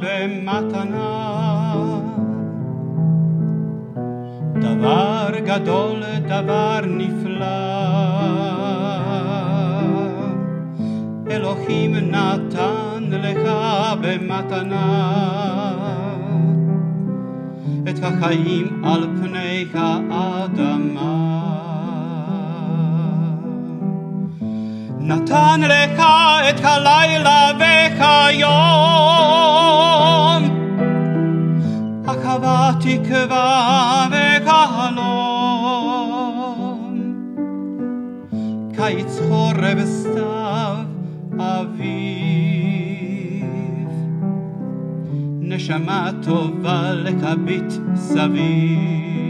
במתנה. דבר גדול, דבר נפלא. אלוהים נתן לך במתנה את החיים על פני האדמה. נתן לך את הלילה והיום, הקווה תקווה וחלום, קיץ חורף סתיו אביב, נשמה טובה לקביט סביב.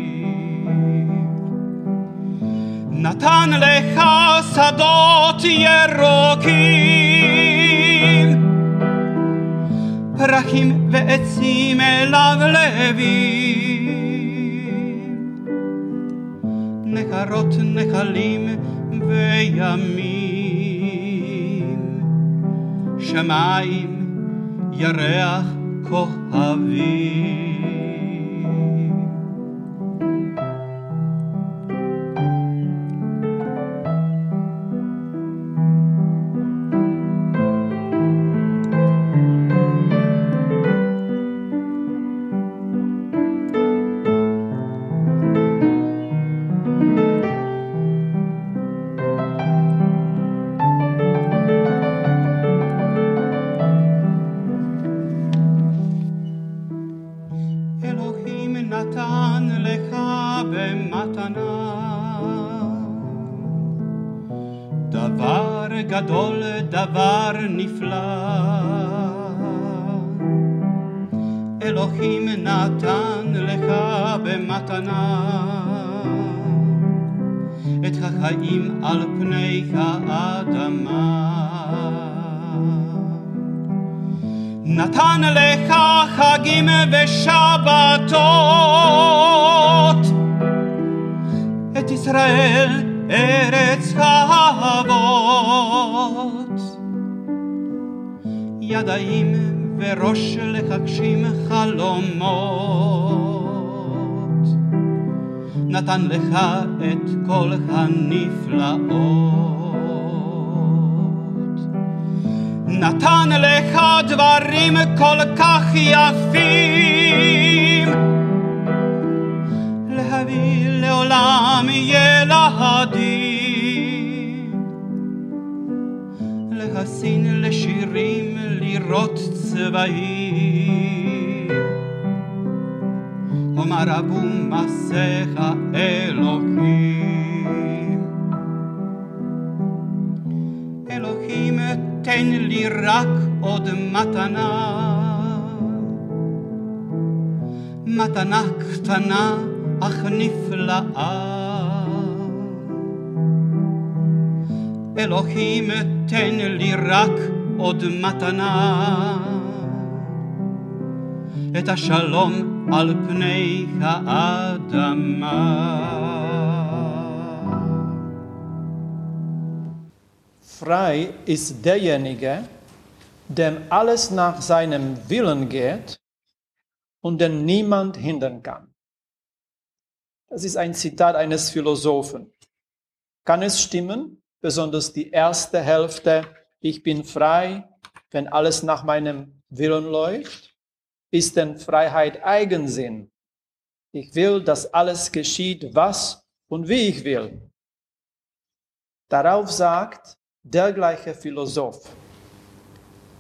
נתן לך שדות ירוקים, פרחים ועצים מלבלבים, נחרות נחלים וימים, שמיים, ירח, כוכבים. אלוהים נתן לך במתנה את החיים על פני האדמה. נתן לך חגים ושבתות, את ישראל ארץ האבות. ידיים וראש להגשים חלומות, נתן לך את כל הנפלאות. נתן לך דברים כל כך יפים, להביא לעולם ילדים, לראות צבעים. אומר רבו מעשיך אלוהים. אלוהים תן לי רק עוד מתנה, מתנה קטנה אך נפלאה. אלוהים תן לי רק עוד מתנה, את השלום על פני האדמה. Frei ist derjenige, dem alles nach seinem Willen geht und den niemand hindern kann. Das ist ein Zitat eines Philosophen. Kann es stimmen? Besonders die erste Hälfte, ich bin frei, wenn alles nach meinem Willen läuft? Ist denn Freiheit Eigensinn? Ich will, dass alles geschieht, was und wie ich will. Darauf sagt der gleiche Philosoph,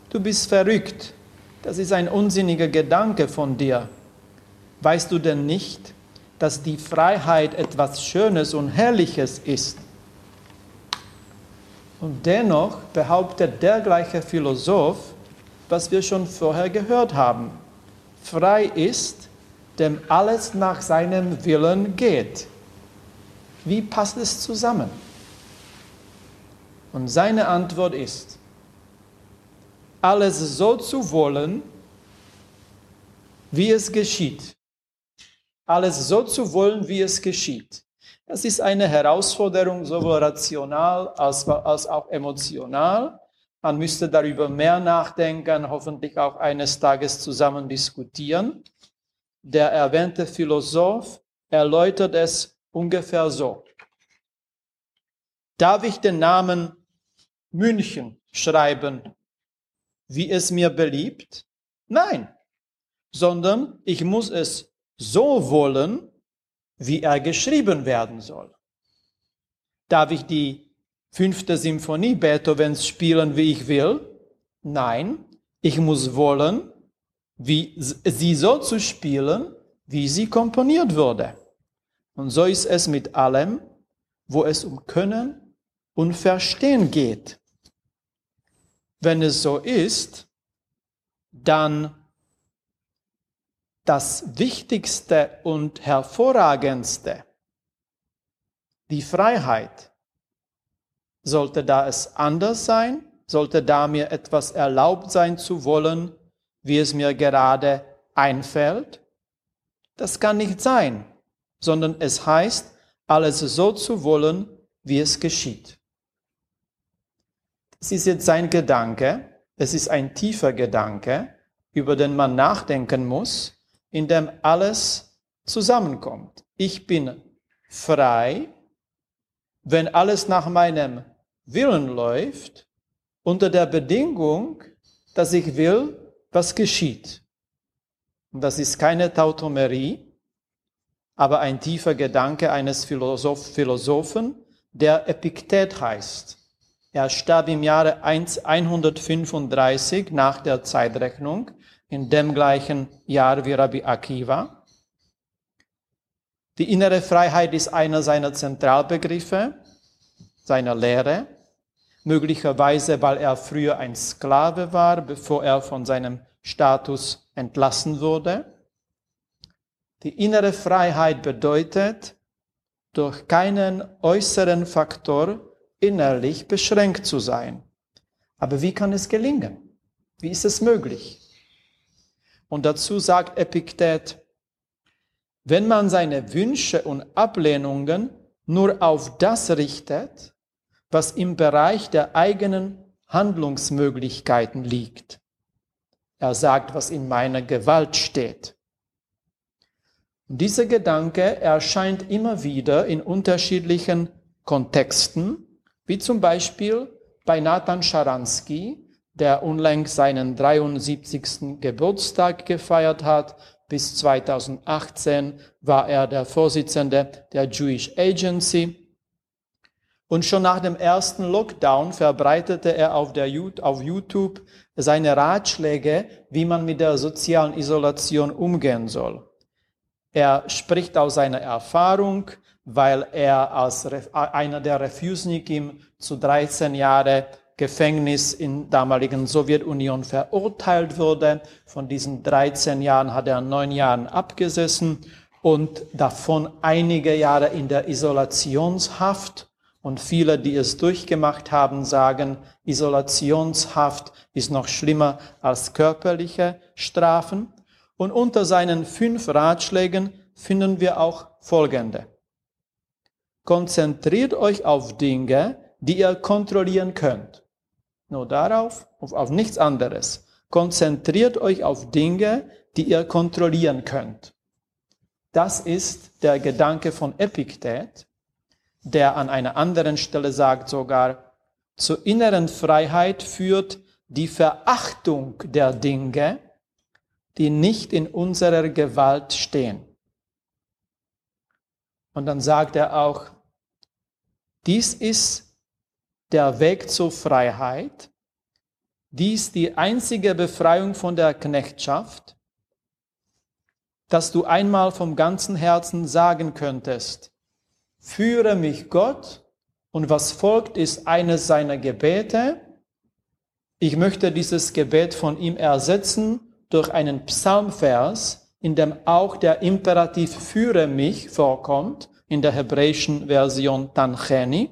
du bist verrückt, das ist ein unsinniger Gedanke von dir. Weißt du denn nicht, dass die Freiheit etwas Schönes und Herrliches ist? Und dennoch behauptet der gleiche Philosoph, was wir schon vorher gehört haben. Frei ist, dem alles nach seinem Willen geht. Wie passt es zusammen? Und seine Antwort ist, alles so zu wollen, wie es geschieht. Alles so zu wollen, wie es geschieht. Das ist eine Herausforderung, sowohl rational als, als auch emotional. Man müsste darüber mehr nachdenken, hoffentlich auch eines Tages zusammen diskutieren. Der erwähnte Philosoph erläutert es ungefähr so. Darf ich den Namen München schreiben, wie es mir beliebt? Nein, sondern ich muss es so wollen, wie er geschrieben werden soll. Darf ich die fünfte Symphonie Beethovens spielen, wie ich will? Nein, ich muss wollen, wie sie so zu spielen, wie sie komponiert wurde. Und so ist es mit allem, wo es um Können und Verstehen geht. Wenn es so ist, dann das Wichtigste und Hervorragendste, die Freiheit, sollte da es anders sein, sollte da mir etwas erlaubt sein zu wollen, wie es mir gerade einfällt? Das kann nicht sein, sondern es heißt, alles so zu wollen, wie es geschieht. Es ist jetzt sein Gedanke, es ist ein tiefer Gedanke, über den man nachdenken muss, in dem alles zusammenkommt. Ich bin frei, wenn alles nach meinem Willen läuft, unter der Bedingung, dass ich will, was geschieht. Und das ist keine Tautomerie, aber ein tiefer Gedanke eines Philosoph Philosophen, der Epiktet heißt. Er starb im Jahre 135 nach der Zeitrechnung, in dem gleichen Jahr wie Rabbi Akiva. Die innere Freiheit ist einer seiner Zentralbegriffe, seiner Lehre, möglicherweise weil er früher ein Sklave war, bevor er von seinem Status entlassen wurde. Die innere Freiheit bedeutet, durch keinen äußeren Faktor innerlich beschränkt zu sein. Aber wie kann es gelingen? Wie ist es möglich? Und dazu sagt Epiktet, wenn man seine Wünsche und Ablehnungen nur auf das richtet, was im Bereich der eigenen Handlungsmöglichkeiten liegt. Er sagt, was in meiner Gewalt steht. Und dieser Gedanke erscheint immer wieder in unterschiedlichen Kontexten wie zum Beispiel bei Nathan Scharansky, der unlängst seinen 73. Geburtstag gefeiert hat. Bis 2018 war er der Vorsitzende der Jewish Agency. Und schon nach dem ersten Lockdown verbreitete er auf, der, auf YouTube seine Ratschläge, wie man mit der sozialen Isolation umgehen soll. Er spricht aus seiner Erfahrung, weil er als einer der Refusnikim zu 13 Jahre Gefängnis in damaligen Sowjetunion verurteilt wurde. Von diesen 13 Jahren hat er neun Jahre abgesessen und davon einige Jahre in der Isolationshaft. Und viele, die es durchgemacht haben, sagen, Isolationshaft ist noch schlimmer als körperliche Strafen. Und unter seinen fünf Ratschlägen finden wir auch folgende. Konzentriert euch auf Dinge, die ihr kontrollieren könnt. Nur darauf, auf, auf nichts anderes. Konzentriert euch auf Dinge, die ihr kontrollieren könnt. Das ist der Gedanke von Epiktet, der an einer anderen Stelle sagt sogar, zur inneren Freiheit führt die Verachtung der Dinge, die nicht in unserer Gewalt stehen. Und dann sagt er auch, dies ist der Weg zur Freiheit, dies die einzige Befreiung von der Knechtschaft, dass du einmal vom ganzen Herzen sagen könntest, führe mich Gott, und was folgt ist eines seiner Gebete. Ich möchte dieses Gebet von ihm ersetzen durch einen Psalmvers, in dem auch der Imperativ führe mich vorkommt, in der hebräischen Version Tancheni.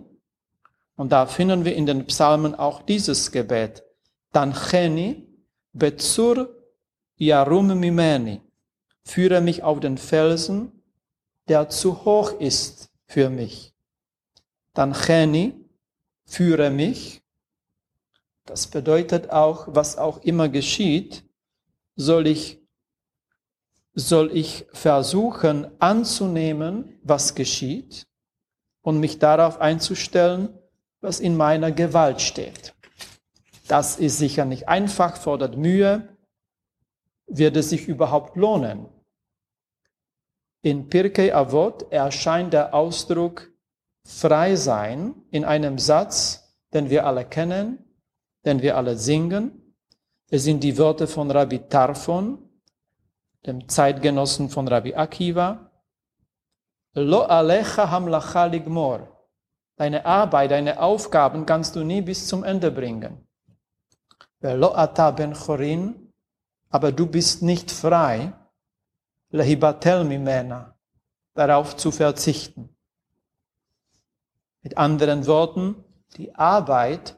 Und da finden wir in den Psalmen auch dieses Gebet. Tancheni bezur yarum mimeni. Führe mich auf den Felsen, der zu hoch ist für mich. Tancheni, führe mich. Das bedeutet auch, was auch immer geschieht, soll ich, soll ich versuchen anzunehmen, was geschieht und mich darauf einzustellen, was in meiner Gewalt steht. Das ist sicher nicht einfach, fordert Mühe, wird es sich überhaupt lohnen. In Pirkei Avot erscheint der Ausdruck frei sein in einem Satz, den wir alle kennen, den wir alle singen. Es sind die Worte von Rabbi Tarfon, dem Zeitgenossen von Rabbi Akiva. Lo alecha hamlacha ligmor. Deine Arbeit, deine Aufgaben kannst du nie bis zum Ende bringen. Lo ata ben chorin, aber du bist nicht frei, lehibatel mimena, darauf zu verzichten. Mit anderen Worten, die Arbeit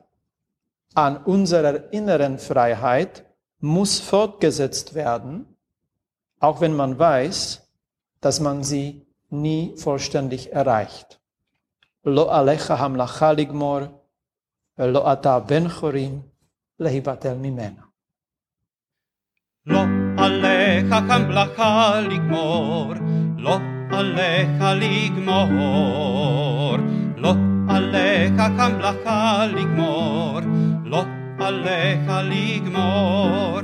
an unserer inneren Freiheit muss fortgesetzt werden, auch wenn man weiß, dass man sie nie vollständig erreicht. Lo alecha hamlacha ligmor, lo ata benchorim, lehibatel mimena. Lo alecha aleja Jamplaja Ligmor, lo aleja Ligmor, lo aleja Jamplaja Ligmor, lo aleja Ligmor.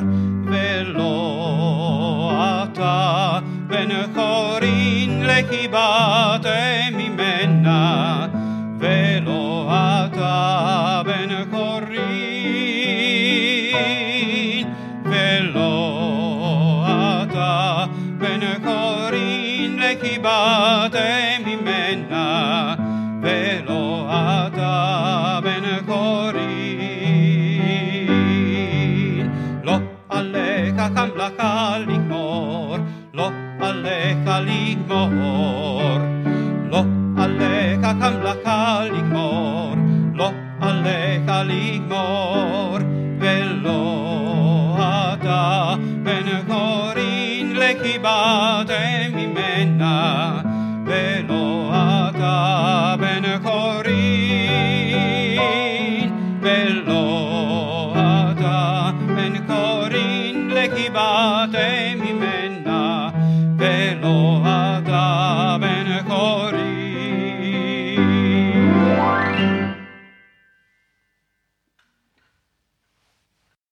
Saka.